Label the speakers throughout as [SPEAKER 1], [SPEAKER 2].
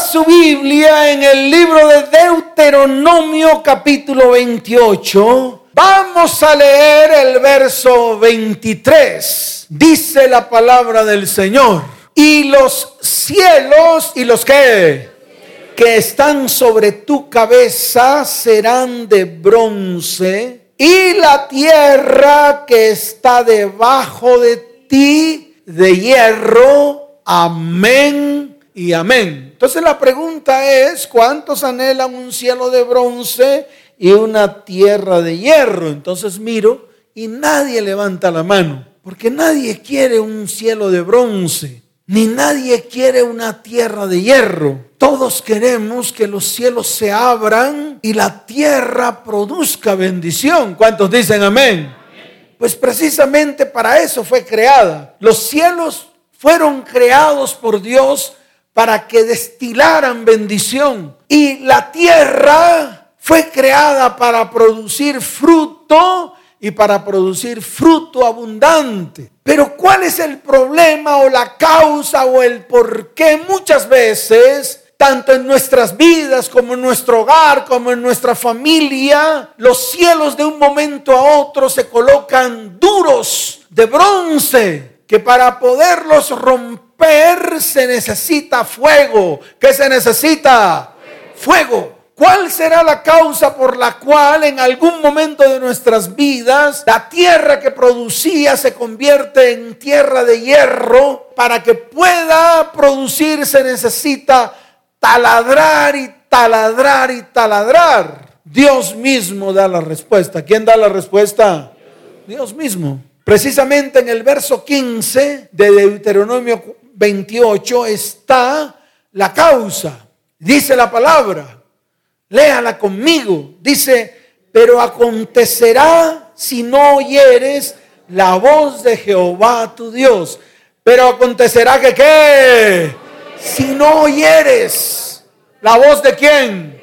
[SPEAKER 1] su Biblia en el libro de Deuteronomio capítulo 28, vamos a leer el verso 23. Dice la palabra del Señor. Y los cielos y los que que están sobre tu cabeza serán de bronce y la tierra que está debajo de ti de hierro. Amén y amén. Entonces la pregunta es, ¿cuántos anhelan un cielo de bronce y una tierra de hierro? Entonces miro y nadie levanta la mano, porque nadie quiere un cielo de bronce, ni nadie quiere una tierra de hierro. Todos queremos que los cielos se abran y la tierra produzca bendición. ¿Cuántos dicen amén? Pues precisamente para eso fue creada. Los cielos fueron creados por Dios para que destilaran bendición. Y la tierra fue creada para producir fruto y para producir fruto abundante. Pero ¿cuál es el problema o la causa o el por qué muchas veces, tanto en nuestras vidas como en nuestro hogar, como en nuestra familia, los cielos de un momento a otro se colocan duros de bronce, que para poderlos romper, se necesita fuego. ¿Qué se necesita? Fuego. ¿Cuál será la causa por la cual en algún momento de nuestras vidas la tierra que producía se convierte en tierra de hierro? Para que pueda producir se necesita taladrar y taladrar y taladrar. Dios mismo da la respuesta. ¿Quién da la respuesta? Dios mismo. Precisamente en el verso 15 de Deuteronomio 28 está la causa. Dice la palabra, léala conmigo. Dice, pero acontecerá si no oyeres la voz de Jehová tu Dios. Pero acontecerá que qué? Si no oyeres la voz de quién?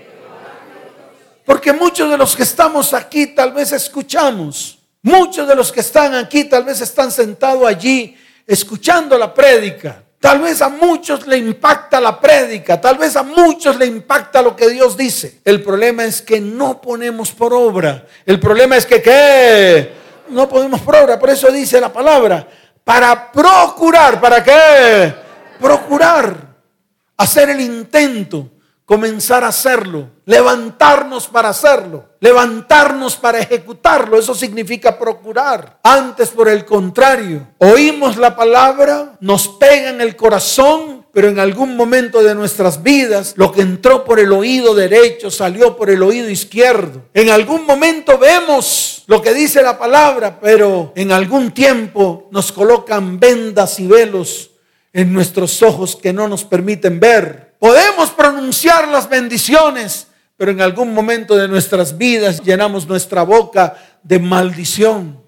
[SPEAKER 1] Porque muchos de los que estamos aquí tal vez escuchamos. Muchos de los que están aquí tal vez están sentados allí escuchando la prédica. Tal vez a muchos le impacta la prédica, tal vez a muchos le impacta lo que Dios dice. El problema es que no ponemos por obra. El problema es que ¿qué? No ponemos por obra. Por eso dice la palabra, para procurar, ¿para qué? Procurar, hacer el intento comenzar a hacerlo, levantarnos para hacerlo, levantarnos para ejecutarlo. Eso significa procurar. Antes, por el contrario, oímos la palabra, nos pega en el corazón, pero en algún momento de nuestras vidas, lo que entró por el oído derecho salió por el oído izquierdo. En algún momento vemos lo que dice la palabra, pero en algún tiempo nos colocan vendas y velos en nuestros ojos que no nos permiten ver Podemos pronunciar las bendiciones, pero en algún momento de nuestras vidas llenamos nuestra boca de maldición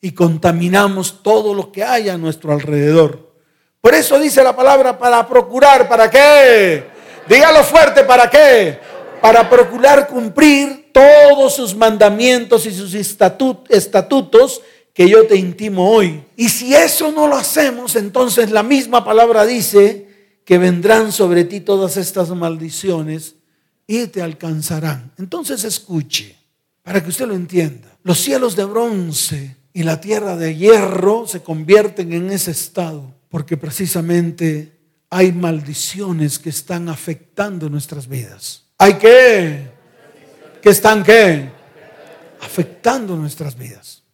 [SPEAKER 1] y contaminamos todo lo que hay a nuestro alrededor. Por eso dice la palabra para procurar, ¿para qué? Dígalo fuerte, ¿para qué? Para procurar cumplir todos sus mandamientos y sus estatutos que yo te intimo hoy. Y si eso no lo hacemos, entonces la misma palabra dice que vendrán sobre ti todas estas maldiciones y te alcanzarán. Entonces escuche, para que usted lo entienda. Los cielos de bronce y la tierra de hierro se convierten en ese estado porque precisamente hay maldiciones que están afectando nuestras vidas. ¿Hay qué? ¿Que están qué? Afectando nuestras vidas.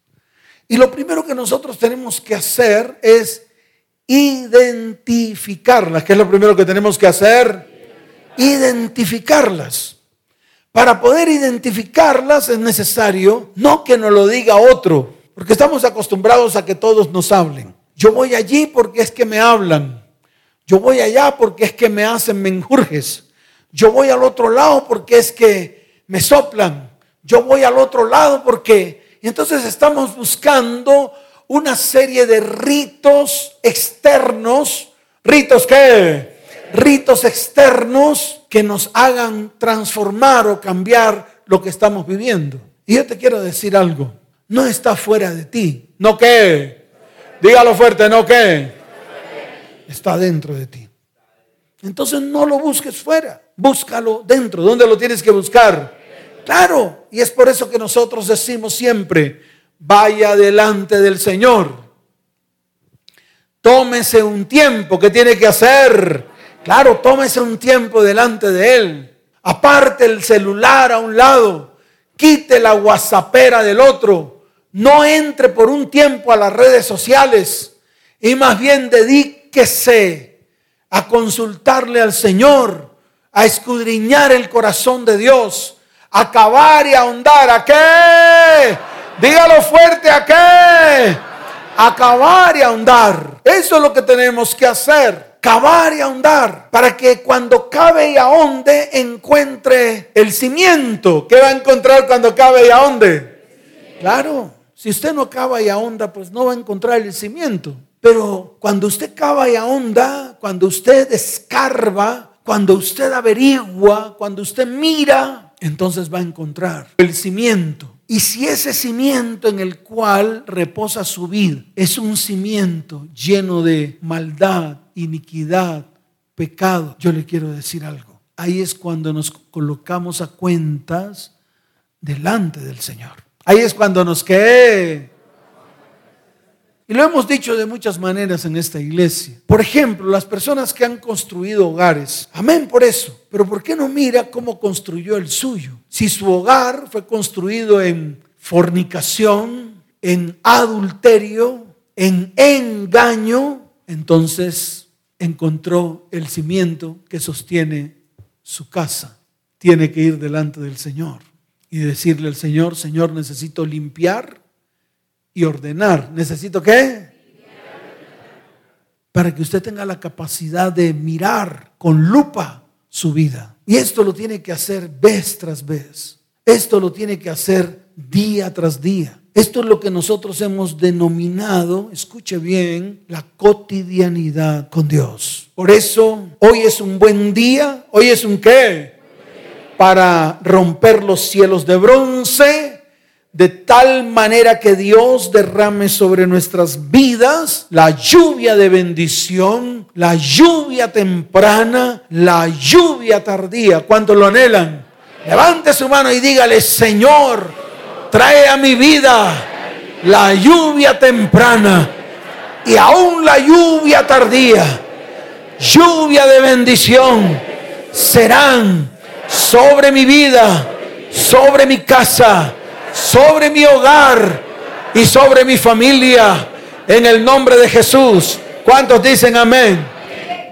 [SPEAKER 1] Y lo primero que nosotros tenemos que hacer es identificarlas. ¿Qué es lo primero que tenemos que hacer? Identificarlas. Para poder identificarlas es necesario no que nos lo diga otro, porque estamos acostumbrados a que todos nos hablen. Yo voy allí porque es que me hablan. Yo voy allá porque es que me hacen menjurjes. Yo voy al otro lado porque es que me soplan. Yo voy al otro lado porque... Y entonces estamos buscando una serie de ritos externos, ritos que, ritos externos que nos hagan transformar o cambiar lo que estamos viviendo. Y yo te quiero decir algo, no está fuera de ti, no que, dígalo fuerte, no que, está dentro de ti. Entonces no lo busques fuera, búscalo dentro. ¿Dónde lo tienes que buscar? Claro, y es por eso que nosotros decimos siempre, vaya delante del Señor. Tómese un tiempo que tiene que hacer. Claro, tómese un tiempo delante de Él. Aparte el celular a un lado. Quite la whatsappera del otro. No entre por un tiempo a las redes sociales. Y más bien dedíquese a consultarle al Señor, a escudriñar el corazón de Dios, a cavar y ahondar. ¿A qué? Dígalo fuerte, ¿a qué? A cavar y ahondar. Eso es lo que tenemos que hacer. Cavar y ahondar. Para que cuando cabe y ahonde encuentre el cimiento. ¿Qué va a encontrar cuando cabe y ahonde? Claro. Si usted no cava y ahonda, pues no va a encontrar el cimiento. Pero cuando usted cava y ahonda, cuando usted escarba, cuando usted averigua, cuando usted mira, entonces va a encontrar el cimiento. Y si ese cimiento en el cual reposa su vida es un cimiento lleno de maldad, iniquidad, pecado, yo le quiero decir algo. Ahí es cuando nos colocamos a cuentas delante del Señor. Ahí es cuando nos quede y lo hemos dicho de muchas maneras en esta iglesia. Por ejemplo, las personas que han construido hogares. Amén por eso. Pero ¿por qué no mira cómo construyó el suyo? Si su hogar fue construido en fornicación, en adulterio, en engaño, entonces encontró el cimiento que sostiene su casa. Tiene que ir delante del Señor y decirle al Señor, Señor, necesito limpiar y ordenar. ¿Necesito qué? Para que usted tenga la capacidad de mirar con lupa su vida. Y esto lo tiene que hacer vez tras vez. Esto lo tiene que hacer día tras día. Esto es lo que nosotros hemos denominado, escuche bien, la cotidianidad con Dios. Por eso, hoy es un buen día. Hoy es un qué? Para romper los cielos de bronce de tal manera que Dios derrame sobre nuestras vidas la lluvia de bendición, la lluvia temprana, la lluvia tardía. ¿Cuántos lo anhelan? Levante su mano y dígale, Señor, trae a mi vida la lluvia temprana y aún la lluvia tardía, lluvia de bendición, serán sobre mi vida, sobre mi casa sobre mi hogar y sobre mi familia en el nombre de Jesús. ¿Cuántos dicen amén?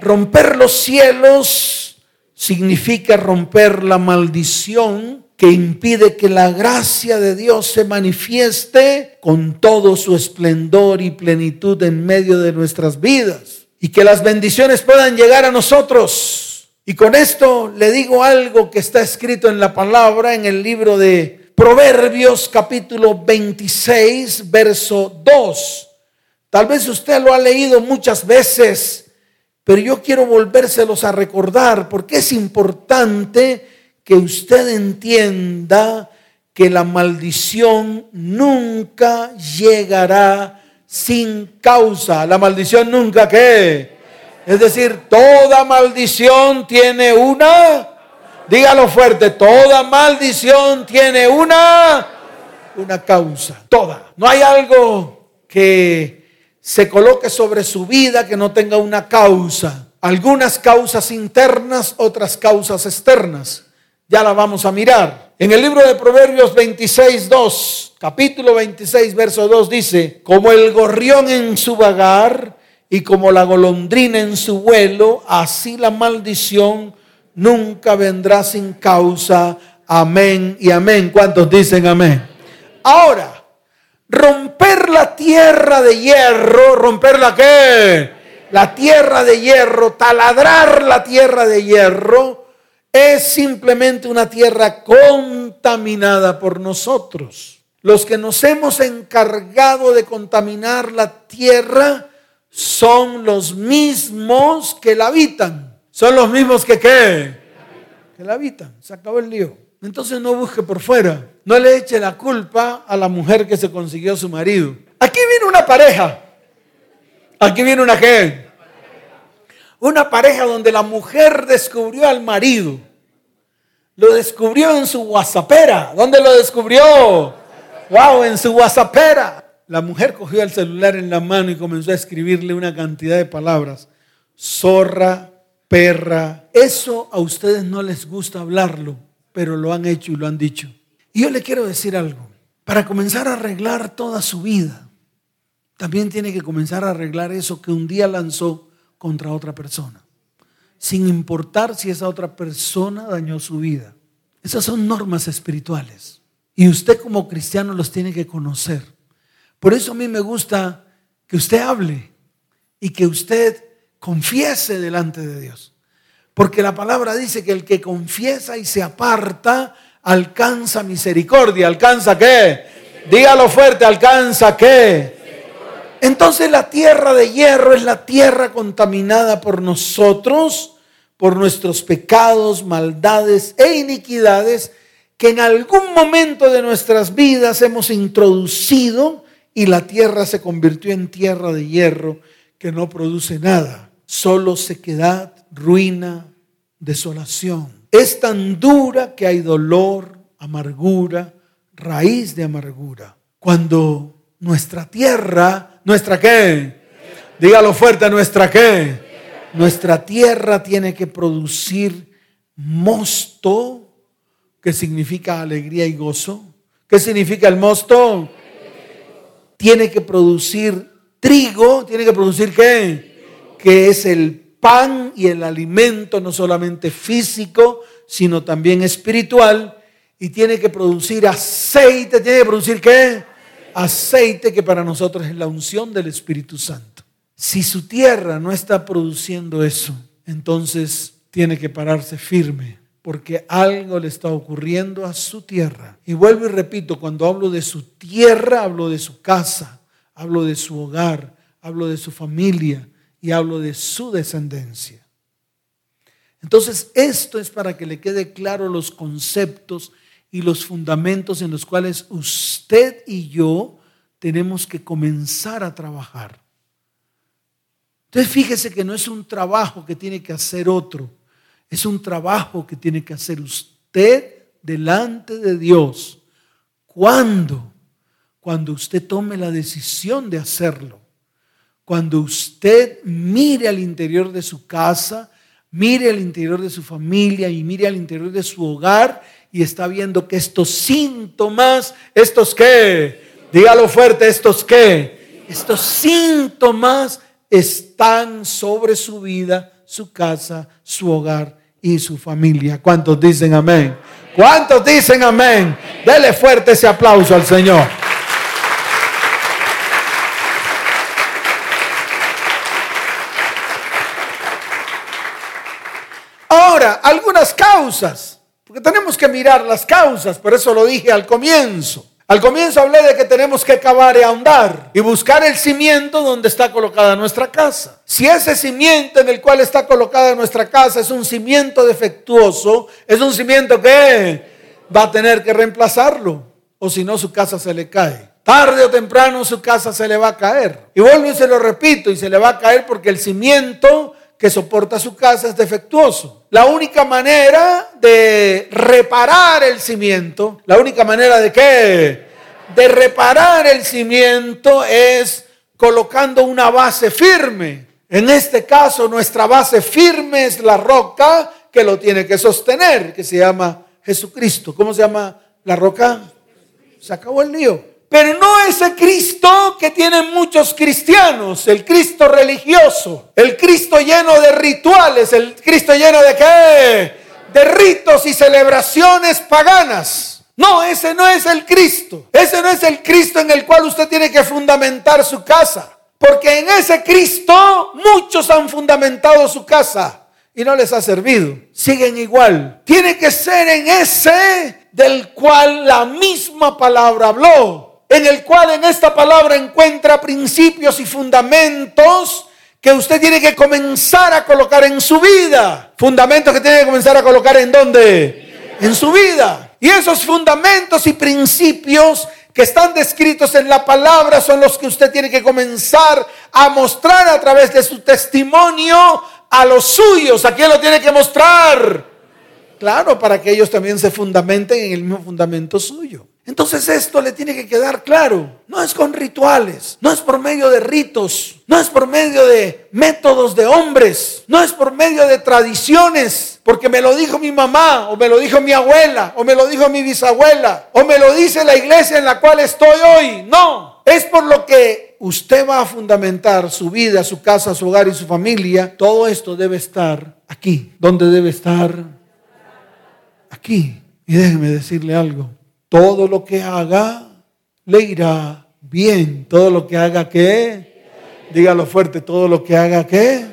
[SPEAKER 1] Romper los cielos significa romper la maldición que impide que la gracia de Dios se manifieste con todo su esplendor y plenitud en medio de nuestras vidas y que las bendiciones puedan llegar a nosotros. Y con esto le digo algo que está escrito en la palabra en el libro de Proverbios capítulo 26, verso 2. Tal vez usted lo ha leído muchas veces, pero yo quiero volvérselos a recordar porque es importante que usted entienda que la maldición nunca llegará sin causa. La maldición nunca qué. Es decir, toda maldición tiene una Dígalo fuerte, toda maldición tiene una, una causa, toda. No hay algo que se coloque sobre su vida que no tenga una causa. Algunas causas internas, otras causas externas. Ya la vamos a mirar. En el libro de Proverbios 26, 2, capítulo 26, verso 2 dice, como el gorrión en su vagar y como la golondrina en su vuelo, así la maldición nunca vendrá sin causa. Amén y amén. ¿Cuántos dicen amén? Ahora, romper la tierra de hierro, romper la qué? La tierra de hierro, taladrar la tierra de hierro, es simplemente una tierra contaminada por nosotros. Los que nos hemos encargado de contaminar la tierra son los mismos que la habitan. Son los mismos que qué? Que la habitan. Se acabó el lío. Entonces no busque por fuera. No le eche la culpa a la mujer que se consiguió su marido. Aquí viene una pareja. Aquí viene una qué. Una pareja donde la mujer descubrió al marido. Lo descubrió en su WhatsAppera. ¿Dónde lo descubrió? Wow, en su WhatsAppera. La mujer cogió el celular en la mano y comenzó a escribirle una cantidad de palabras. Zorra, perra. Eso a ustedes no les gusta hablarlo, pero lo han hecho y lo han dicho. Y yo le quiero decir algo. Para comenzar a arreglar toda su vida, también tiene que comenzar a arreglar eso que un día lanzó contra otra persona, sin importar si esa otra persona dañó su vida. Esas son normas espirituales y usted como cristiano los tiene que conocer. Por eso a mí me gusta que usted hable y que usted confiese delante de Dios. Porque la palabra dice que el que confiesa y se aparta alcanza misericordia. ¿Alcanza qué? Dígalo fuerte, ¿alcanza qué? Entonces la tierra de hierro es la tierra contaminada por nosotros, por nuestros pecados, maldades e iniquidades que en algún momento de nuestras vidas hemos introducido y la tierra se convirtió en tierra de hierro que no produce nada, solo sequedad, ruina, desolación. Es tan dura que hay dolor, amargura, raíz de amargura. Cuando nuestra tierra, ¿nuestra qué? Dígalo fuerte, ¿nuestra qué? Nuestra tierra tiene que producir mosto, que significa alegría y gozo. ¿Qué significa el mosto? Tiene que producir trigo, tiene que producir qué? Que es el pan y el alimento no solamente físico, sino también espiritual. Y tiene que producir aceite, tiene que producir qué? aceite que para nosotros es la unción del Espíritu Santo. Si su tierra no está produciendo eso, entonces tiene que pararse firme porque algo le está ocurriendo a su tierra. Y vuelvo y repito, cuando hablo de su tierra, hablo de su casa, hablo de su hogar, hablo de su familia y hablo de su descendencia. Entonces, esto es para que le quede claro los conceptos y los fundamentos en los cuales usted y yo tenemos que comenzar a trabajar. Entonces fíjese que no es un trabajo que tiene que hacer otro, es un trabajo que tiene que hacer usted delante de Dios. ¿Cuándo? Cuando usted tome la decisión de hacerlo. Cuando usted mire al interior de su casa, mire al interior de su familia y mire al interior de su hogar y está viendo que estos síntomas, estos qué, dígalo fuerte, estos qué, estos síntomas están sobre su vida, su casa, su hogar y su familia. ¿Cuántos dicen amén? ¿Cuántos dicen amén? Dele fuerte ese aplauso al Señor. Ahora, algunas causas porque tenemos que mirar las causas, por eso lo dije al comienzo. Al comienzo hablé de que tenemos que cavar y ahondar y buscar el cimiento donde está colocada nuestra casa. Si ese cimiento en el cual está colocada nuestra casa es un cimiento defectuoso, es un cimiento que va a tener que reemplazarlo, o si no su casa se le cae. Tarde o temprano su casa se le va a caer. Y vuelvo y se lo repito, y se le va a caer porque el cimiento que soporta su casa es defectuoso. La única manera de reparar el cimiento, la única manera de qué? De reparar el cimiento es colocando una base firme. En este caso, nuestra base firme es la roca que lo tiene que sostener, que se llama Jesucristo. ¿Cómo se llama la roca? Se acabó el lío. Pero no ese Cristo que tienen muchos cristianos, el Cristo religioso, el Cristo lleno de rituales, el Cristo lleno de qué? De ritos y celebraciones paganas. No, ese no es el Cristo. Ese no es el Cristo en el cual usted tiene que fundamentar su casa. Porque en ese Cristo muchos han fundamentado su casa y no les ha servido. Siguen igual. Tiene que ser en ese del cual la misma palabra habló en el cual en esta palabra encuentra principios y fundamentos que usted tiene que comenzar a colocar en su vida. Fundamentos que tiene que comenzar a colocar en dónde? En su vida. Y esos fundamentos y principios que están descritos en la palabra son los que usted tiene que comenzar a mostrar a través de su testimonio a los suyos. ¿A quién lo tiene que mostrar? Claro, para que ellos también se fundamenten en el mismo fundamento suyo. Entonces esto le tiene que quedar claro. No es con rituales, no es por medio de ritos, no es por medio de métodos de hombres, no es por medio de tradiciones, porque me lo dijo mi mamá, o me lo dijo mi abuela, o me lo dijo mi bisabuela, o me lo dice la iglesia en la cual estoy hoy. No, es por lo que usted va a fundamentar su vida, su casa, su hogar y su familia. Todo esto debe estar aquí. ¿Dónde debe estar? Aquí. Y déjeme decirle algo todo lo que haga le irá bien. Todo lo que haga ¿qué? dígalo fuerte, todo lo que haga ¿qué?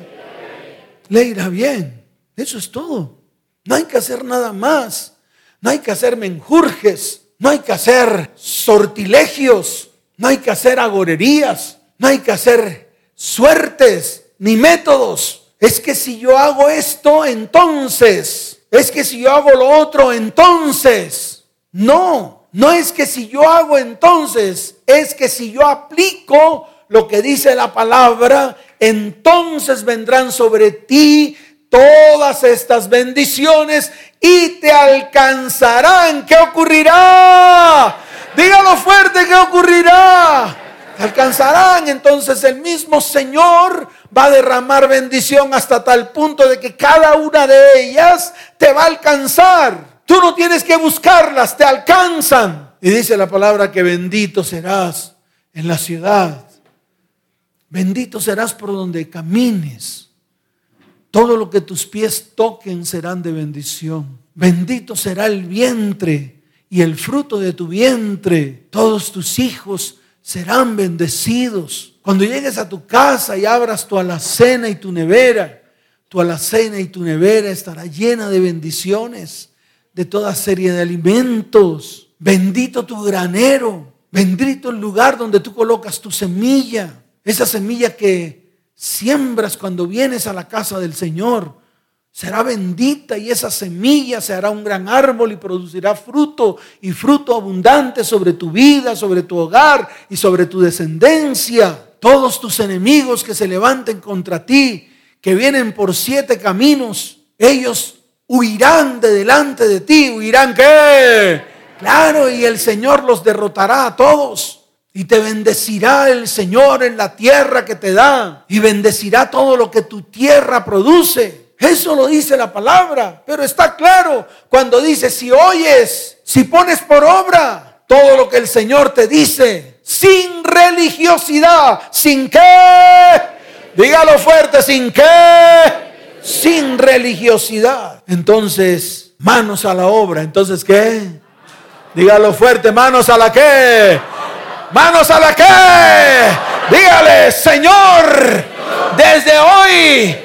[SPEAKER 1] le irá bien. Eso es todo. No hay que hacer nada más. No hay que hacer menjurjes. No hay que hacer sortilegios. No hay que hacer agorerías. No hay que hacer suertes ni métodos. Es que si yo hago esto, entonces. Es que si yo hago lo otro, entonces. No, no es que si yo hago entonces, es que si yo aplico lo que dice la palabra, entonces vendrán sobre ti todas estas bendiciones y te alcanzarán. ¿Qué ocurrirá? Dígalo fuerte, ¿qué ocurrirá? Alcanzarán. Entonces el mismo Señor va a derramar bendición hasta tal punto de que cada una de ellas te va a alcanzar. Tú no tienes que buscarlas, te alcanzan. Y dice la palabra que bendito serás en la ciudad. Bendito serás por donde camines. Todo lo que tus pies toquen serán de bendición. Bendito será el vientre y el fruto de tu vientre. Todos tus hijos serán bendecidos. Cuando llegues a tu casa y abras tu alacena y tu nevera, tu alacena y tu nevera estará llena de bendiciones de toda serie de alimentos. Bendito tu granero. Bendito el lugar donde tú colocas tu semilla. Esa semilla que siembras cuando vienes a la casa del Señor. Será bendita y esa semilla se hará un gran árbol y producirá fruto y fruto abundante sobre tu vida, sobre tu hogar y sobre tu descendencia. Todos tus enemigos que se levanten contra ti, que vienen por siete caminos, ellos huirán de delante de ti, huirán qué? Claro, y el Señor los derrotará a todos. Y te bendecirá el Señor en la tierra que te da. Y bendecirá todo lo que tu tierra produce. Eso lo dice la palabra. Pero está claro cuando dice, si oyes, si pones por obra todo lo que el Señor te dice, sin religiosidad, sin qué, dígalo fuerte, sin qué, sin religiosidad. Entonces, manos a la obra. Entonces, ¿qué? Dígalo fuerte, manos a la qué. Manos a la qué. Dígale, Señor, desde hoy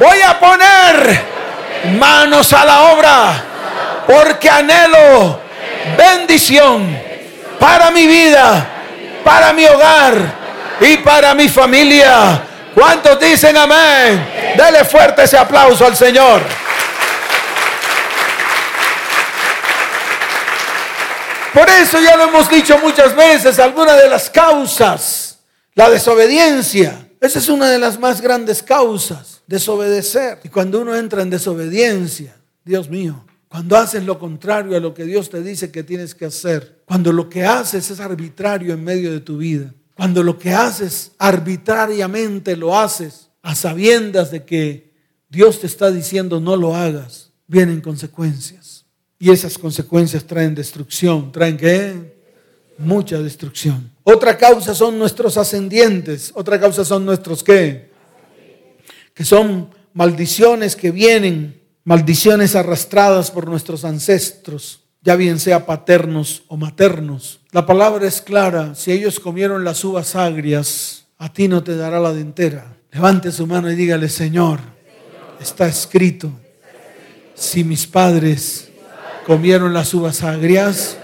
[SPEAKER 1] voy a poner manos a la obra porque anhelo bendición para mi vida, para mi hogar y para mi familia. ¿Cuántos dicen amén? Dele fuerte ese aplauso al Señor. Por eso ya lo hemos dicho muchas veces, alguna de las causas, la desobediencia, esa es una de las más grandes causas, desobedecer. Y cuando uno entra en desobediencia, Dios mío, cuando haces lo contrario a lo que Dios te dice que tienes que hacer, cuando lo que haces es arbitrario en medio de tu vida, cuando lo que haces arbitrariamente lo haces a sabiendas de que Dios te está diciendo no lo hagas, vienen consecuencias. Y esas consecuencias traen destrucción. ¿Traen qué? Mucha destrucción. Otra causa son nuestros ascendientes. Otra causa son nuestros qué? Que son maldiciones que vienen, maldiciones arrastradas por nuestros ancestros ya bien sea paternos o maternos. La palabra es clara, si ellos comieron las uvas agrias, a ti no te dará la dentera. Levante su mano y dígale, Señor, está escrito, si mis padres comieron las uvas agrias,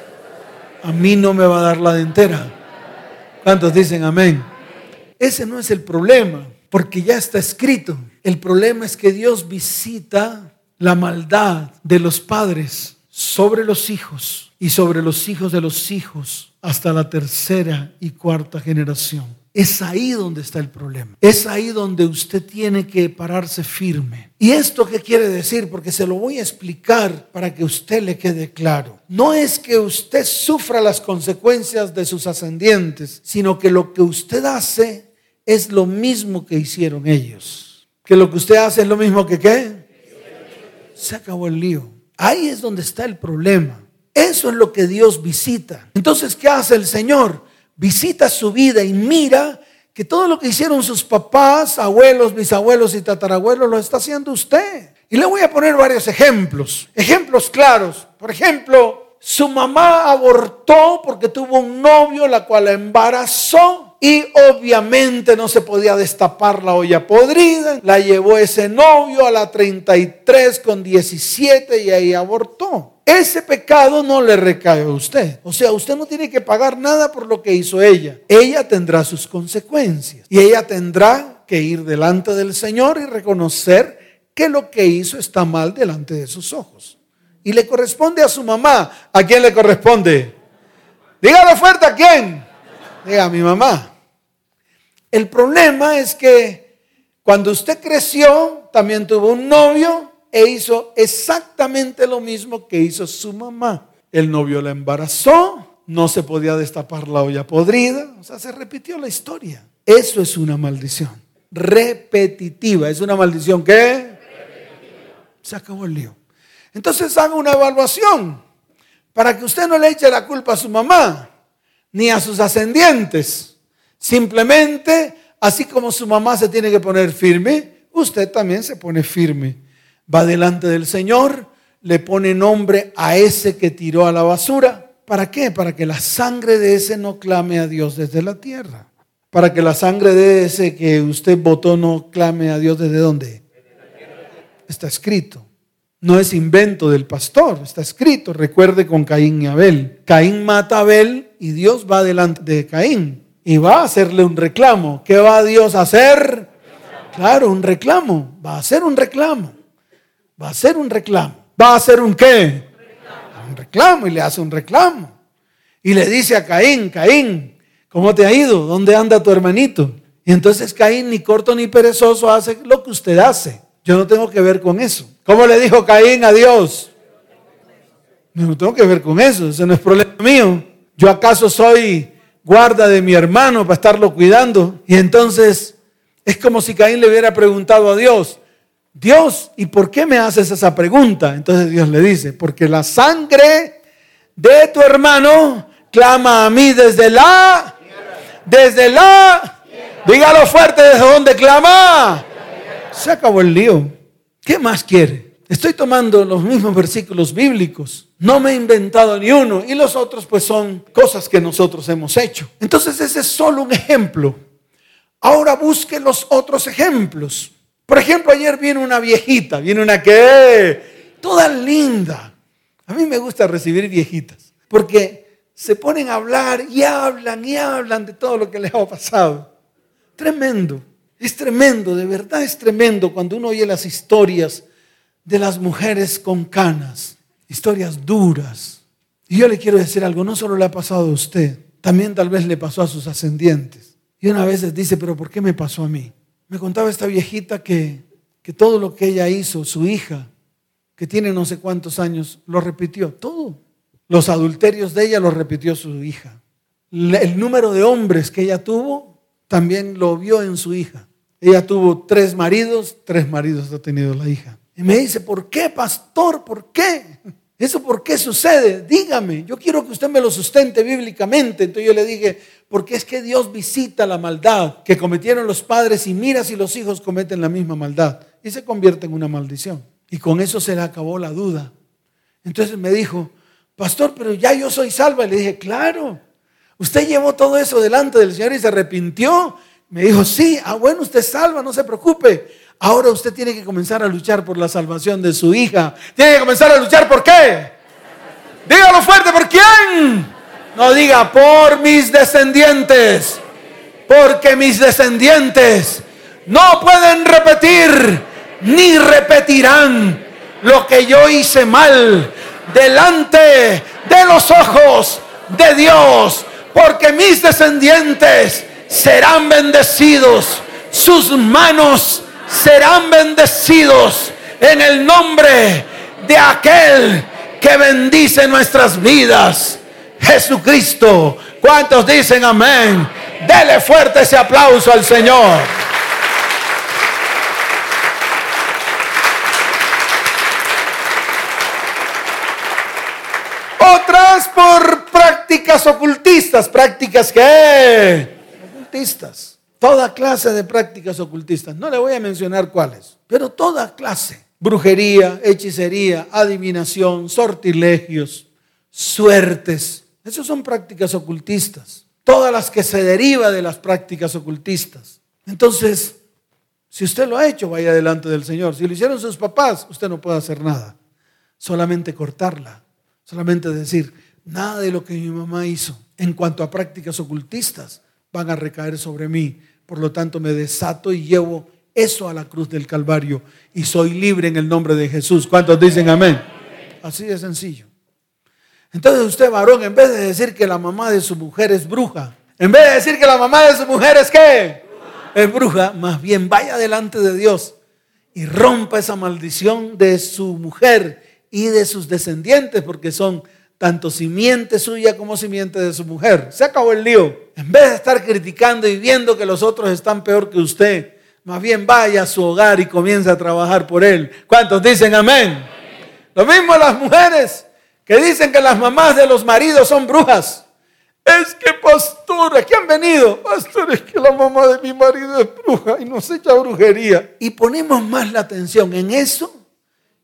[SPEAKER 1] a mí no me va a dar la dentera. ¿Cuántos dicen amén? Ese no es el problema, porque ya está escrito. El problema es que Dios visita la maldad de los padres sobre los hijos y sobre los hijos de los hijos hasta la tercera y cuarta generación. Es ahí donde está el problema. Es ahí donde usted tiene que pararse firme. ¿Y esto qué quiere decir? Porque se lo voy a explicar para que usted le quede claro. No es que usted sufra las consecuencias de sus ascendientes, sino que lo que usted hace es lo mismo que hicieron ellos. Que lo que usted hace es lo mismo que qué. Se acabó el lío. Ahí es donde está el problema. Eso es lo que Dios visita. Entonces, ¿qué hace el Señor? Visita su vida y mira que todo lo que hicieron sus papás, abuelos, bisabuelos y tatarabuelos lo está haciendo usted. Y le voy a poner varios ejemplos, ejemplos claros. Por ejemplo, su mamá abortó porque tuvo un novio la cual la embarazó y obviamente no se podía destapar la olla podrida. La llevó ese novio a la 33 con 17 y ahí abortó. Ese pecado no le recae a usted. O sea, usted no tiene que pagar nada por lo que hizo ella. Ella tendrá sus consecuencias. Y ella tendrá que ir delante del Señor y reconocer que lo que hizo está mal delante de sus ojos. Y le corresponde a su mamá. ¿A quién le corresponde? Dígalo fuerte, ¿a quién? Diga a mi mamá. El problema es que cuando usted creció, también tuvo un novio e hizo exactamente lo mismo que hizo su mamá. El novio la embarazó, no se podía destapar la olla podrida, o sea, se repitió la historia. Eso es una maldición repetitiva. ¿Es una maldición qué? Se acabó el lío. Entonces haga una evaluación para que usted no le eche la culpa a su mamá ni a sus ascendientes Simplemente, así como su mamá se tiene que poner firme, usted también se pone firme. Va delante del Señor, le pone nombre a ese que tiró a la basura. ¿Para qué? Para que la sangre de ese no clame a Dios desde la tierra. Para que la sangre de ese que usted votó no clame a Dios desde dónde. Está escrito. No es invento del pastor, está escrito. Recuerde con Caín y Abel. Caín mata a Abel y Dios va delante de Caín y va a hacerle un reclamo. ¿Qué va Dios a hacer? Claro, un reclamo. Va a hacer un reclamo. Va a hacer un reclamo. ¿Va a hacer un qué? Un reclamo y le hace un reclamo. Y le dice a Caín, Caín, ¿cómo te ha ido? ¿Dónde anda tu hermanito? Y entonces Caín, ni corto ni perezoso, hace lo que usted hace. Yo no tengo que ver con eso. ¿Cómo le dijo Caín a Dios? No tengo que ver con eso, ese no es problema mío. ¿Yo acaso soy guarda de mi hermano para estarlo cuidando. Y entonces es como si Caín le hubiera preguntado a Dios, Dios, ¿y por qué me haces esa pregunta? Entonces Dios le dice, porque la sangre de tu hermano clama a mí desde la, desde la, dígalo fuerte, ¿desde dónde clama? Se acabó el lío. ¿Qué más quiere? Estoy tomando los mismos versículos bíblicos. No me he inventado ni uno. Y los otros pues son cosas que nosotros hemos hecho. Entonces ese es solo un ejemplo. Ahora busque los otros ejemplos. Por ejemplo, ayer viene una viejita. Viene una que... Toda linda. A mí me gusta recibir viejitas. Porque se ponen a hablar y hablan y hablan de todo lo que les ha pasado. Tremendo. Es tremendo, de verdad es tremendo cuando uno oye las historias de las mujeres con canas, historias duras. Y yo le quiero decir algo, no solo le ha pasado a usted, también tal vez le pasó a sus ascendientes. Y una vez dice, pero ¿por qué me pasó a mí? Me contaba esta viejita que, que todo lo que ella hizo, su hija, que tiene no sé cuántos años, lo repitió, todo. Los adulterios de ella lo repitió su hija. El número de hombres que ella tuvo, también lo vio en su hija. Ella tuvo tres maridos, tres maridos ha tenido la hija. Y me dice, ¿por qué, pastor? ¿Por qué? ¿Eso por qué sucede? Dígame, yo quiero que usted me lo sustente bíblicamente. Entonces yo le dije, porque es que Dios visita la maldad que cometieron los padres y mira si los hijos cometen la misma maldad y se convierte en una maldición. Y con eso se le acabó la duda. Entonces me dijo, pastor, pero ya yo soy salva. Y le dije, claro, usted llevó todo eso delante del Señor y se arrepintió. Me dijo, sí, ah, bueno, usted salva, no se preocupe. Ahora usted tiene que comenzar a luchar por la salvación de su hija. Tiene que comenzar a luchar por qué. Dígalo fuerte, ¿por quién? No diga por mis descendientes. Porque mis descendientes no pueden repetir ni repetirán lo que yo hice mal delante de los ojos de Dios. Porque mis descendientes serán bendecidos. Sus manos serán bendecidos en el nombre de aquel que bendice nuestras vidas. Jesucristo. ¿Cuántos dicen amén? Dele fuerte ese aplauso al Señor. Otras por prácticas ocultistas, prácticas que ocultistas. Toda clase de prácticas ocultistas. No le voy a mencionar cuáles, pero toda clase. Brujería, hechicería, adivinación, sortilegios, suertes. Esas son prácticas ocultistas. Todas las que se derivan de las prácticas ocultistas. Entonces, si usted lo ha hecho, vaya delante del Señor. Si lo hicieron sus papás, usted no puede hacer nada. Solamente cortarla. Solamente decir, nada de lo que mi mamá hizo en cuanto a prácticas ocultistas van a recaer sobre mí. Por lo tanto, me desato y llevo eso a la cruz del Calvario y soy libre en el nombre de Jesús. ¿Cuántos dicen amén? Así de sencillo. Entonces usted, varón, en vez de decir que la mamá de su mujer es bruja, en vez de decir que la mamá de su mujer es qué? Es bruja, más bien vaya delante de Dios y rompa esa maldición de su mujer y de sus descendientes, porque son tanto simiente suya como simiente de su mujer. Se acabó el lío. En vez de estar criticando y viendo que los otros están peor que usted, más bien vaya a su hogar y comience a trabajar por él. ¿Cuántos dicen amén? Lo mismo las mujeres que dicen que las mamás de los maridos son brujas. Es que, pastor, aquí han venido. Pastor, es que la mamá de mi marido es bruja y nos echa brujería. Y ponemos más la atención en eso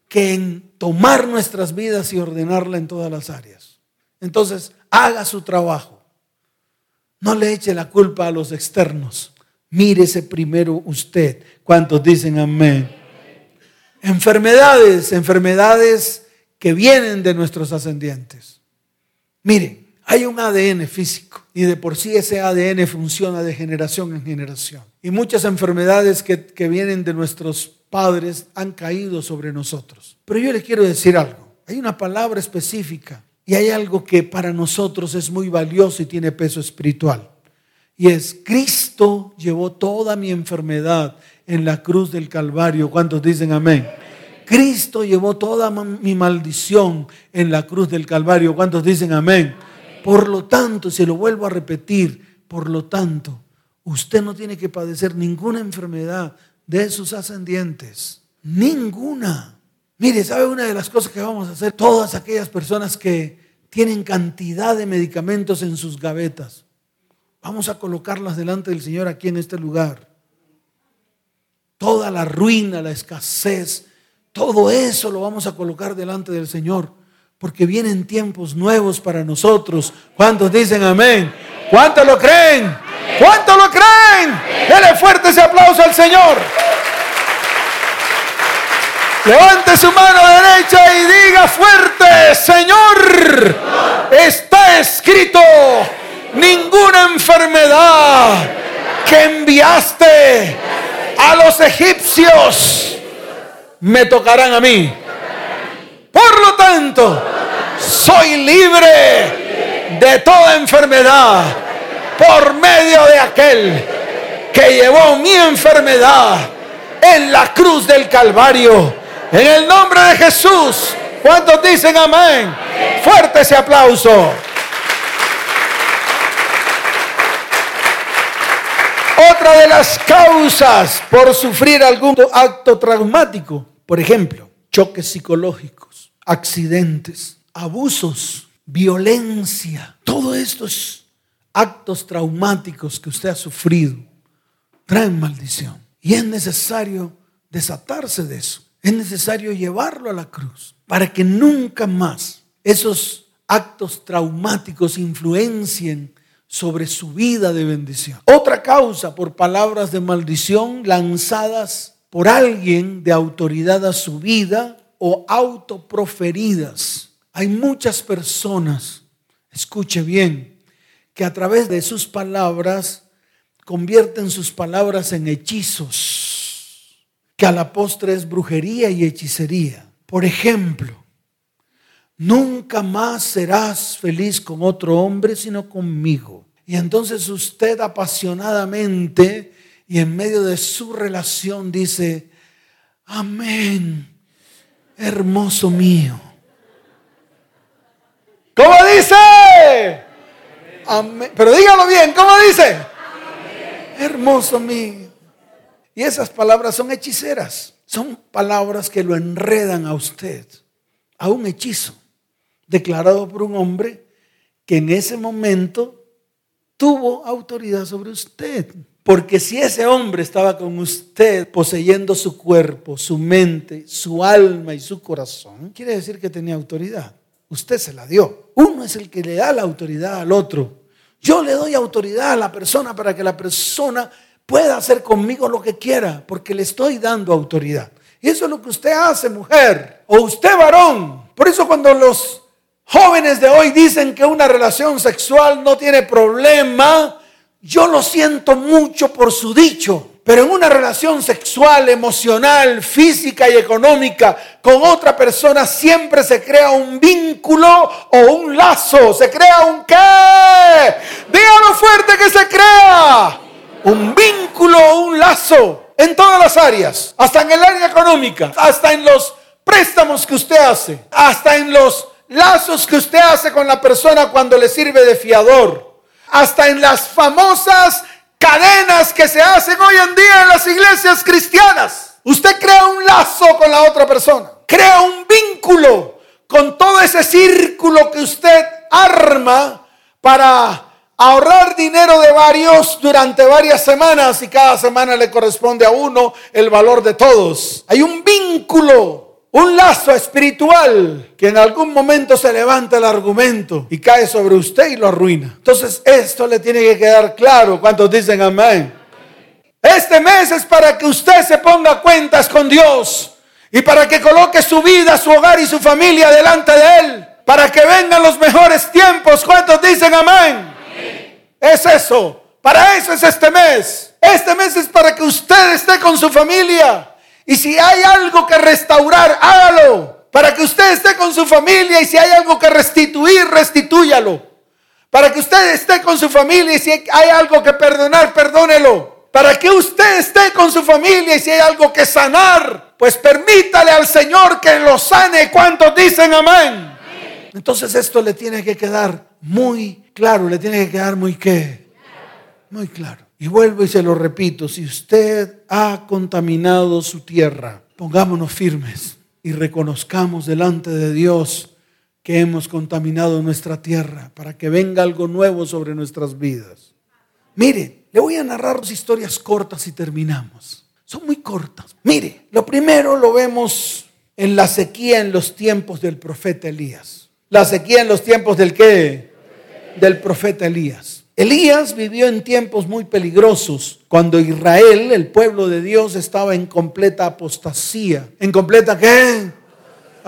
[SPEAKER 1] que en tomar nuestras vidas y ordenarla en todas las áreas. Entonces, haga su trabajo. No le eche la culpa a los externos. Mírese primero usted. ¿Cuántos dicen amén? Enfermedades, enfermedades que vienen de nuestros ascendientes. Miren, hay un ADN físico y de por sí ese ADN funciona de generación en generación. Y muchas enfermedades que, que vienen de nuestros padres han caído sobre nosotros. Pero yo les quiero decir algo. Hay una palabra específica y hay algo que para nosotros es muy valioso y tiene peso espiritual. Y es, Cristo llevó toda mi enfermedad en la cruz del Calvario. ¿Cuántos dicen amén? Cristo llevó toda mi maldición en la cruz del Calvario. ¿Cuántos dicen amén? Por lo tanto, se lo vuelvo a repetir, por lo tanto, usted no tiene que padecer ninguna enfermedad de sus ascendientes. Ninguna. Mire, ¿sabe una de las cosas que vamos a hacer? Todas aquellas personas que tienen cantidad de medicamentos en sus gavetas. Vamos a colocarlas delante del Señor aquí en este lugar. Toda la ruina, la escasez, todo eso lo vamos a colocar delante del Señor, porque vienen tiempos nuevos para nosotros. ¿Cuántos dicen amén? ¿Cuántos lo creen? ¿Cuántos lo creen? Dele fuerte ese aplauso al Señor. Levante su mano derecha y diga fuerte, Señor, está escrito, ninguna enfermedad que enviaste a los egipcios me tocarán a mí. Por lo tanto, soy libre de toda enfermedad por medio de aquel que llevó mi enfermedad en la cruz del Calvario. En el nombre de Jesús. ¿Cuántos dicen amén? Fuerte ese aplauso. Otra de las causas por sufrir algún acto traumático, por ejemplo, choques psicológicos, accidentes, abusos, violencia, todos estos actos traumáticos que usted ha sufrido traen maldición. Y es necesario desatarse de eso. Es necesario llevarlo a la cruz para que nunca más esos actos traumáticos influencien sobre su vida de bendición. Otra causa por palabras de maldición lanzadas por alguien de autoridad a su vida o autoproferidas. Hay muchas personas, escuche bien, que a través de sus palabras convierten sus palabras en hechizos, que a la postre es brujería y hechicería. Por ejemplo, Nunca más serás feliz con otro hombre, sino conmigo. Y entonces usted apasionadamente y en medio de su relación dice, amén, hermoso mío. ¿Cómo dice? Amén. Pero dígalo bien, ¿cómo dice? Hermoso mío. Y esas palabras son hechiceras. Son palabras que lo enredan a usted a un hechizo declarado por un hombre que en ese momento tuvo autoridad sobre usted. Porque si ese hombre estaba con usted poseyendo su cuerpo, su mente, su alma y su corazón, quiere decir que tenía autoridad. Usted se la dio. Uno es el que le da la autoridad al otro. Yo le doy autoridad a la persona para que la persona pueda hacer conmigo lo que quiera, porque le estoy dando autoridad. Y eso es lo que usted hace, mujer, o usted, varón. Por eso cuando los jóvenes de hoy dicen que una relación sexual no tiene problema, yo lo siento mucho por su dicho. Pero en una relación sexual, emocional, física y económica con otra persona siempre se crea un vínculo o un lazo. Se crea un qué. Dígalo fuerte que se crea. Un vínculo o un lazo en todas las áreas, hasta en el área económica, hasta en los préstamos que usted hace, hasta en los lazos que usted hace con la persona cuando le sirve de fiador, hasta en las famosas cadenas que se hacen hoy en día en las iglesias cristianas. Usted crea un lazo con la otra persona, crea un vínculo con todo ese círculo que usted arma para ahorrar dinero de varios durante varias semanas y cada semana le corresponde a uno el valor de todos. Hay un vínculo, un lazo espiritual que en algún momento se levanta el argumento y cae sobre usted y lo arruina. Entonces esto le tiene que quedar claro. ¿Cuántos dicen amén? Este mes es para que usted se ponga cuentas con Dios y para que coloque su vida, su hogar y su familia delante de Él. Para que vengan los mejores tiempos. ¿Cuántos dicen amén? Es eso. Para eso es este mes. Este mes es para que usted esté con su familia. Y si hay algo que restaurar, hágalo. Para que usted esté con su familia y si hay algo que restituir, restitúyalo. Para que usted esté con su familia y si hay algo que perdonar, perdónelo. Para que usted esté con su familia y si hay algo que sanar, pues permítale al Señor que lo sane. ¿Cuántos dicen amén? Entonces esto le tiene que quedar muy claro, le tiene que quedar muy qué. Muy claro. Y vuelvo y se lo repito, si usted ha contaminado su tierra, pongámonos firmes y reconozcamos delante de Dios que hemos contaminado nuestra tierra para que venga algo nuevo sobre nuestras vidas. Mire, le voy a narrar dos historias cortas y terminamos. Son muy cortas. Mire, lo primero lo vemos en la sequía en los tiempos del profeta Elías. La sequía en los tiempos del qué? del profeta Elías. Elías vivió en tiempos muy peligrosos, cuando Israel, el pueblo de Dios, estaba en completa apostasía. ¿En completa qué?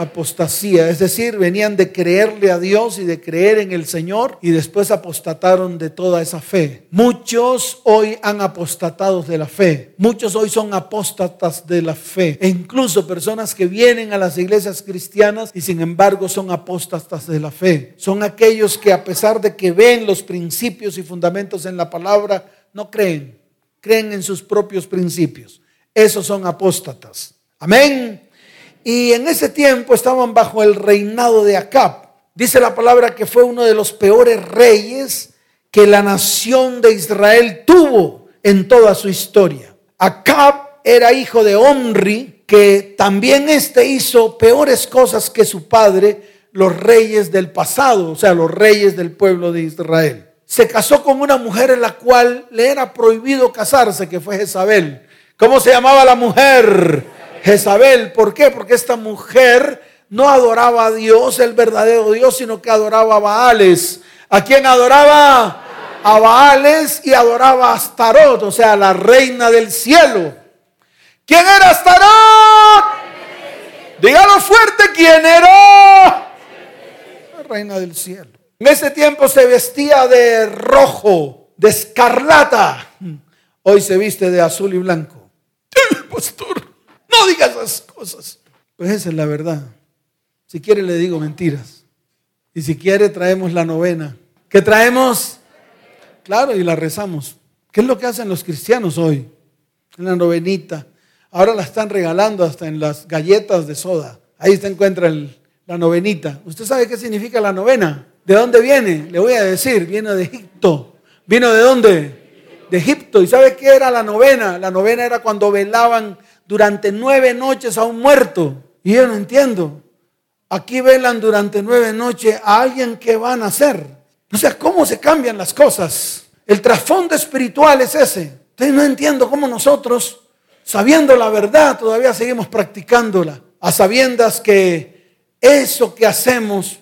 [SPEAKER 1] Apostasía, es decir, venían de creerle a Dios y de creer en el Señor y después apostataron de toda esa fe. Muchos hoy han apostatado de la fe, muchos hoy son apóstatas de la fe e incluso personas que vienen a las iglesias cristianas y sin embargo son apóstatas de la fe. Son aquellos que a pesar de que ven los principios y fundamentos en la palabra, no creen, creen en sus propios principios. Esos son apóstatas. Amén. Y en ese tiempo estaban bajo el reinado de Acab. Dice la palabra que fue uno de los peores reyes que la nación de Israel tuvo en toda su historia. Acab era hijo de Omri, que también este hizo peores cosas que su padre, los reyes del pasado, o sea, los reyes del pueblo de Israel. Se casó con una mujer en la cual le era prohibido casarse, que fue Jezabel. ¿Cómo se llamaba la mujer? Jezabel. ¿Por qué? Porque esta mujer no adoraba a Dios, el verdadero Dios, sino que adoraba a Baales. ¿A quién adoraba? A Baales y adoraba a Astarot, o sea, la reina del cielo. ¿Quién era Astarot? Dígalo fuerte, ¿quién era? La reina del cielo. En ese tiempo se vestía de rojo, de escarlata. Hoy se viste de azul y blanco. Pastor, no diga esas cosas. Pues esa es la verdad. Si quiere le digo mentiras. Y si quiere traemos la novena. ¿Qué traemos? Claro, y la rezamos. ¿Qué es lo que hacen los cristianos hoy? En la novenita. Ahora la están regalando hasta en las galletas de soda. Ahí se encuentra la novenita. ¿Usted sabe qué significa la novena? ¿De dónde viene? Le voy a decir, viene de Egipto. ¿Vino de dónde? De Egipto. ¿Y sabe qué era la novena? La novena era cuando velaban durante nueve noches a un muerto. Y yo no entiendo. Aquí velan durante nueve noches a alguien que va a nacer. O sea, ¿cómo se cambian las cosas? El trasfondo espiritual es ese. Entonces no entiendo cómo nosotros, sabiendo la verdad, todavía seguimos practicándola, a sabiendas que eso que hacemos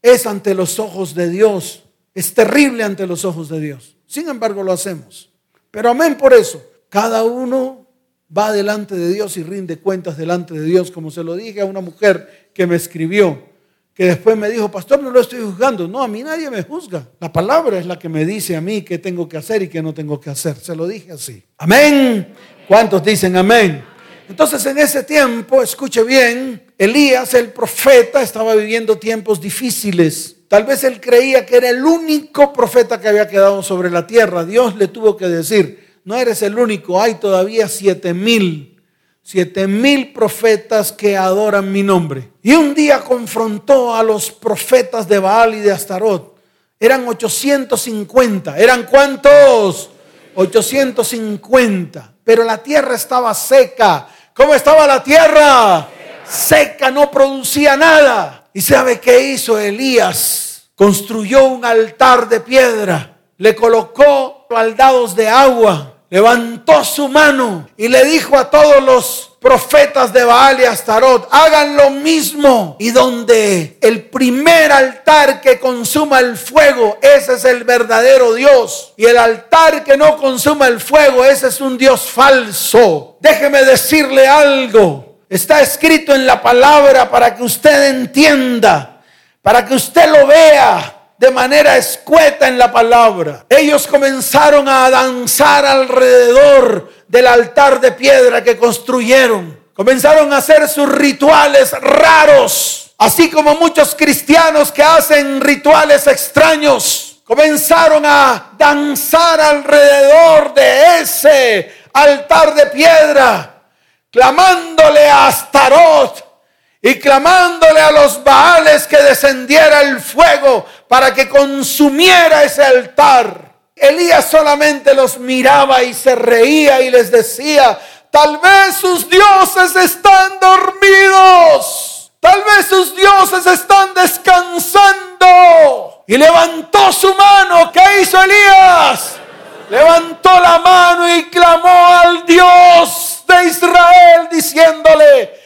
[SPEAKER 1] es ante los ojos de Dios, es terrible ante los ojos de Dios. Sin embargo, lo hacemos. Pero amén por eso. Cada uno va delante de Dios y rinde cuentas delante de Dios, como se lo dije a una mujer que me escribió que después me dijo, pastor, no lo estoy juzgando. No, a mí nadie me juzga. La palabra es la que me dice a mí qué tengo que hacer y qué no tengo que hacer. Se lo dije así. Amén. ¿Cuántos dicen amén? Entonces en ese tiempo, escuche bien, Elías, el profeta, estaba viviendo tiempos difíciles. Tal vez él creía que era el único profeta que había quedado sobre la tierra. Dios le tuvo que decir, no eres el único, hay todavía siete mil siete mil profetas que adoran mi nombre. Y un día confrontó a los profetas de Baal y de Astarot. Eran 850. ¿Eran cuántos? 850. Pero la tierra estaba seca. ¿Cómo estaba la tierra? Seca, no producía nada. ¿Y sabe qué hizo Elías? Construyó un altar de piedra. Le colocó baldados de agua levantó su mano y le dijo a todos los profetas de Baal y Astarot, hagan lo mismo. Y donde el primer altar que consuma el fuego, ese es el verdadero Dios. Y el altar que no consuma el fuego, ese es un Dios falso. Déjeme decirle algo. Está escrito en la palabra para que usted entienda, para que usted lo vea de manera escueta en la palabra. Ellos comenzaron a danzar alrededor del altar de piedra que construyeron. Comenzaron a hacer sus rituales raros, así como muchos cristianos que hacen rituales extraños. Comenzaron a danzar alrededor de ese altar de piedra, clamándole a Astarot y clamándole a los Baales que descendiera el fuego para que consumiera ese altar. Elías solamente los miraba y se reía y les decía, tal vez sus dioses están dormidos, tal vez sus dioses están descansando. Y levantó su mano, ¿qué hizo Elías? Levantó la mano y clamó al Dios de Israel diciéndole,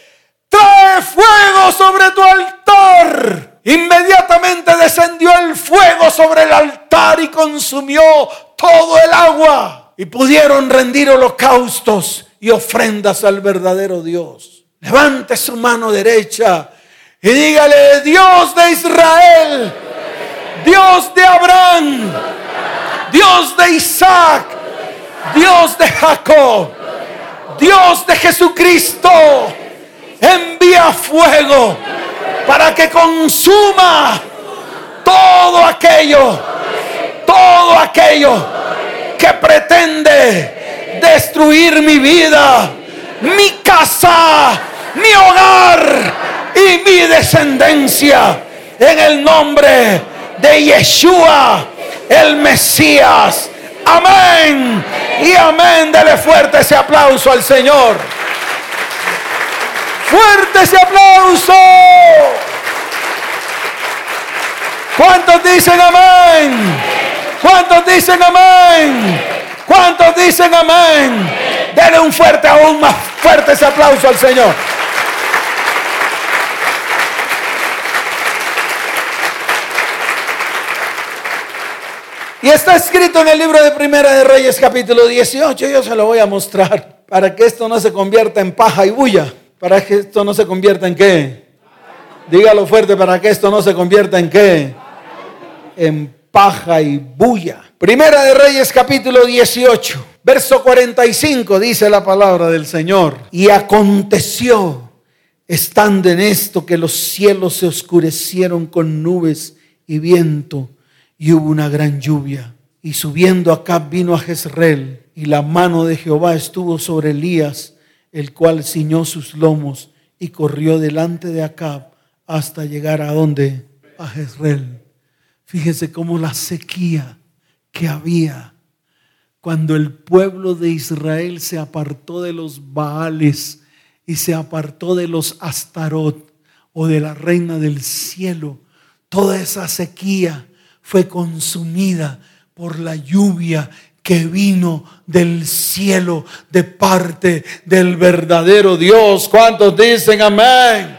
[SPEAKER 1] trae fuego sobre tu altar. Inmediatamente descendió el fuego sobre el altar y consumió todo el agua. Y pudieron rendir holocaustos y ofrendas al verdadero Dios. Levante su mano derecha y dígale, Dios de Israel, Dios de Abraham, Dios de Isaac, Dios de Jacob, Dios de Jesucristo envía fuego para que consuma todo aquello, todo aquello que pretende destruir mi vida, mi casa, mi hogar y mi descendencia. En el nombre de Yeshua, el Mesías. Amén. Y amén. Dele fuerte ese aplauso al Señor. Fuerte ese aplauso. ¿Cuántos dicen amén? ¿Cuántos dicen amén? ¿Cuántos dicen amén? Denle un fuerte, aún más fuerte ese aplauso al Señor. Y está escrito en el libro de Primera de Reyes capítulo 18. Yo se lo voy a mostrar para que esto no se convierta en paja y bulla para que esto no se convierta en qué. Dígalo fuerte para que esto no se convierta en qué. En paja y bulla. Primera de Reyes capítulo 18, verso 45 dice la palabra del Señor. Y aconteció, estando en esto, que los cielos se oscurecieron con nubes y viento y hubo una gran lluvia Y subiendo acá vino a Jezreel, y la mano de Jehová estuvo sobre Elías, el cual ciñó sus lomos y corrió delante de Acab hasta llegar a donde? A Jezreel. Fíjese cómo la sequía que había cuando el pueblo de Israel se apartó de los Baales y se apartó de los Astarot o de la reina del cielo, toda esa sequía fue consumida por la lluvia que vino del cielo de parte del verdadero Dios. ¿Cuántos dicen amén?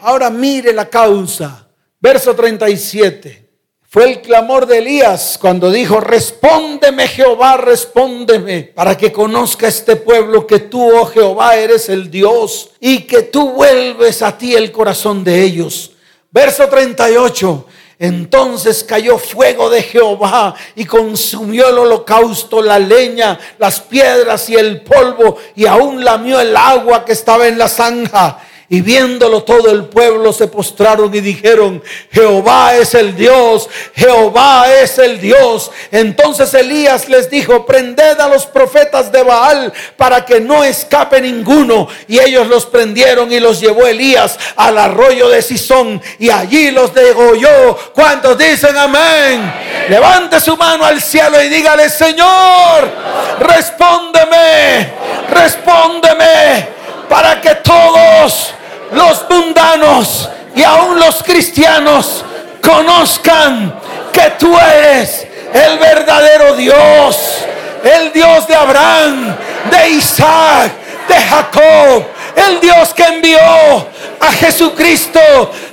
[SPEAKER 1] Ahora mire la causa. Verso 37. Fue el clamor de Elías cuando dijo, respóndeme Jehová, respóndeme, para que conozca este pueblo que tú, oh Jehová, eres el Dios y que tú vuelves a ti el corazón de ellos. Verso 38. Entonces cayó fuego de Jehová y consumió el holocausto, la leña, las piedras y el polvo, y aún lamió el agua que estaba en la zanja. Y viéndolo todo el pueblo se postraron y dijeron, Jehová es el Dios, Jehová es el Dios. Entonces Elías les dijo, prended a los profetas de Baal para que no escape ninguno. Y ellos los prendieron y los llevó Elías al arroyo de Sison y allí los degolló. ¿Cuántos dicen amén? Levante su mano al cielo y dígale, Señor, respóndeme, respóndeme para que todos los mundanos y aún los cristianos conozcan que tú eres el verdadero Dios, el Dios de Abraham, de Isaac, de Jacob, el Dios que envió a Jesucristo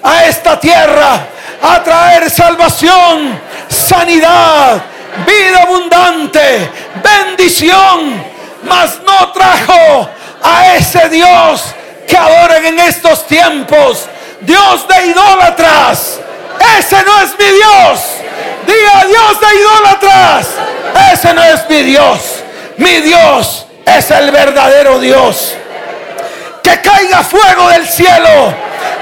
[SPEAKER 1] a esta tierra a traer salvación, sanidad, vida abundante, bendición, mas no trajo a ese Dios que adoren en estos tiempos. Dios de idólatras. Ese no es mi Dios. Diga Dios de idólatras. Ese no es mi Dios. Mi Dios es el verdadero Dios. Que caiga fuego del cielo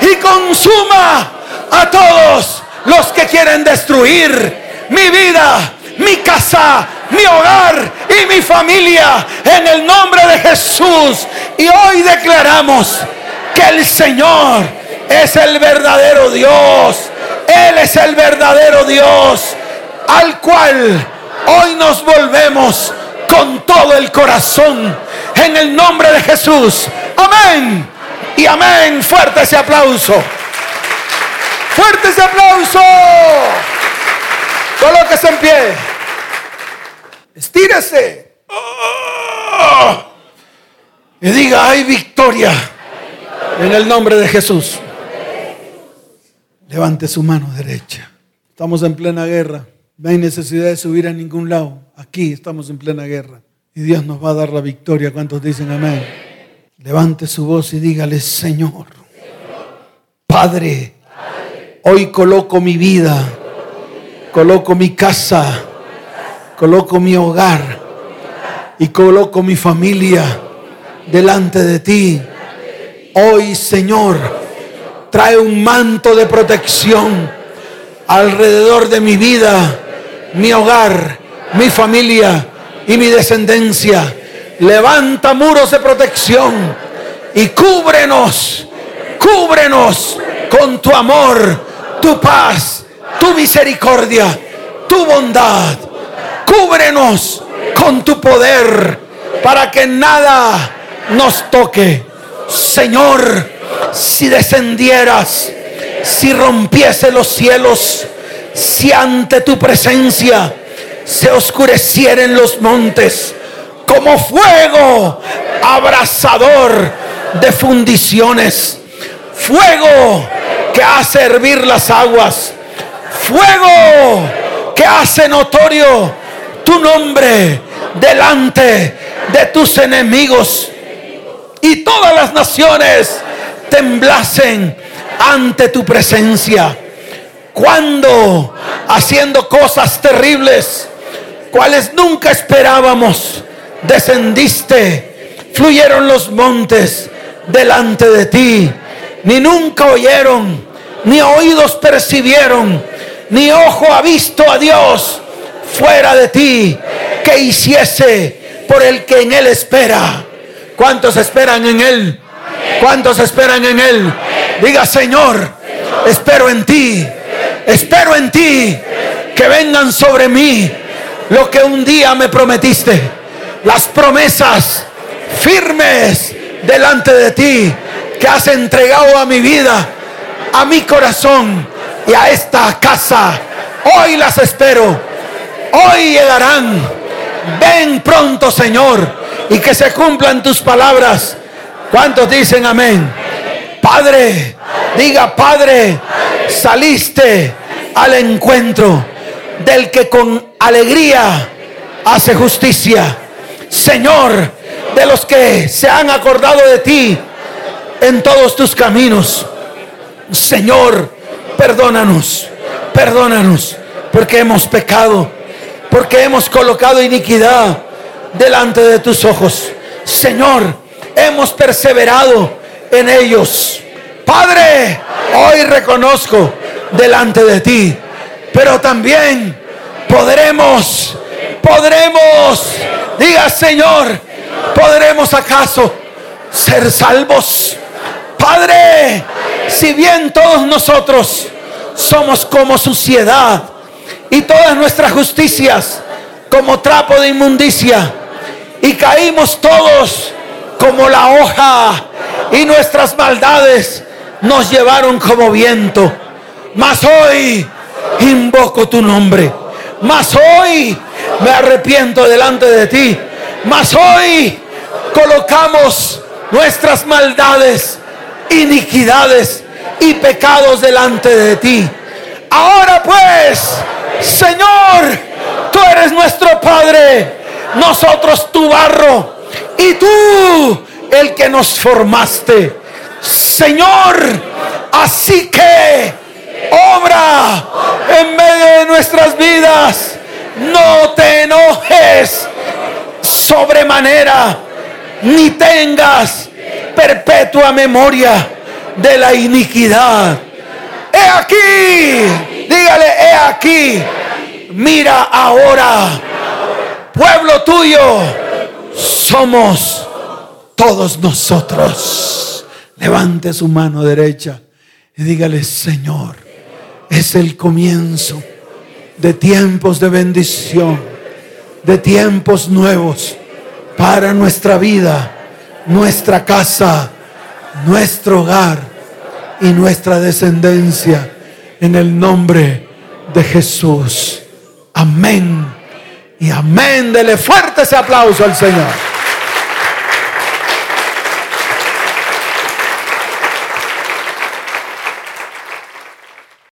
[SPEAKER 1] y consuma a todos los que quieren destruir mi vida, mi casa, mi hogar y mi familia en el nombre de Jesús. Y hoy declaramos que el Señor es el verdadero Dios. Él es el verdadero Dios al cual hoy nos volvemos con todo el corazón en el nombre de Jesús. Amén. Y amén. Fuerte ese aplauso. Fuerte ese aplauso. Colóquese en pie. Estírese. Y diga, hay victoria en el nombre de Jesús. Levante su mano derecha. Estamos en plena guerra. No hay necesidad de subir a ningún lado. Aquí estamos en plena guerra. Y Dios nos va a dar la victoria. ¿Cuántos dicen amén? Levante su voz y dígale, Señor, Padre, hoy coloco mi vida, coloco mi casa coloco mi hogar y coloco mi familia delante de ti. Hoy, Señor, trae un manto de protección alrededor de mi vida, mi hogar, mi familia y mi descendencia. Levanta muros de protección y cúbrenos, cúbrenos con tu amor, tu paz, tu misericordia, tu bondad Cúbrenos con tu poder para que nada nos toque. Señor, si descendieras, si rompiese los cielos, si ante tu presencia se oscurecieren los montes como fuego abrasador de fundiciones, fuego que hace hervir las aguas, fuego que hace notorio tu nombre delante de tus enemigos. Y todas las naciones temblasen ante tu presencia. Cuando haciendo cosas terribles, cuales nunca esperábamos, descendiste, fluyeron los montes delante de ti, ni nunca oyeron, ni oídos percibieron, ni ojo ha visto a Dios fuera de ti que hiciese por el que en él espera. ¿Cuántos esperan en él? ¿Cuántos esperan en él? Diga, Señor, espero en ti. Espero en ti que vengan sobre mí lo que un día me prometiste. Las promesas firmes delante de ti que has entregado a mi vida, a mi corazón y a esta casa. Hoy las espero. Hoy llegarán. Ven pronto, Señor, y que se cumplan tus palabras. ¿Cuántos dicen amén? Padre, diga Padre, saliste al encuentro del que con alegría hace justicia. Señor, de los que se han acordado de ti en todos tus caminos. Señor, perdónanos, perdónanos, porque hemos pecado, porque hemos colocado iniquidad delante de tus ojos. Señor, hemos perseverado en ellos. Padre, hoy reconozco delante de ti, pero también podremos, podremos, diga Señor, podremos acaso ser salvos. Padre, si bien todos nosotros somos como suciedad y todas nuestras justicias como trapo de inmundicia y caímos todos como la hoja y nuestras maldades nos llevaron como viento. Mas hoy invoco tu nombre. Mas hoy me arrepiento delante de ti. Mas hoy colocamos nuestras maldades, iniquidades y pecados delante de ti. Ahora pues, Señor, tú eres nuestro Padre, nosotros tu barro y tú el que nos formaste. Señor, así que obra en medio de nuestras vidas. No te enojes sobremanera, ni tengas perpetua memoria de la iniquidad. He aquí, dígale, he aquí, mira ahora, pueblo tuyo, somos todos nosotros. Levante su mano derecha y dígale, Señor, es el comienzo de tiempos de bendición, de tiempos nuevos para nuestra vida, nuestra casa, nuestro hogar y nuestra descendencia en el nombre de Jesús. Amén. Y amén. Dele fuerte ese aplauso al Señor.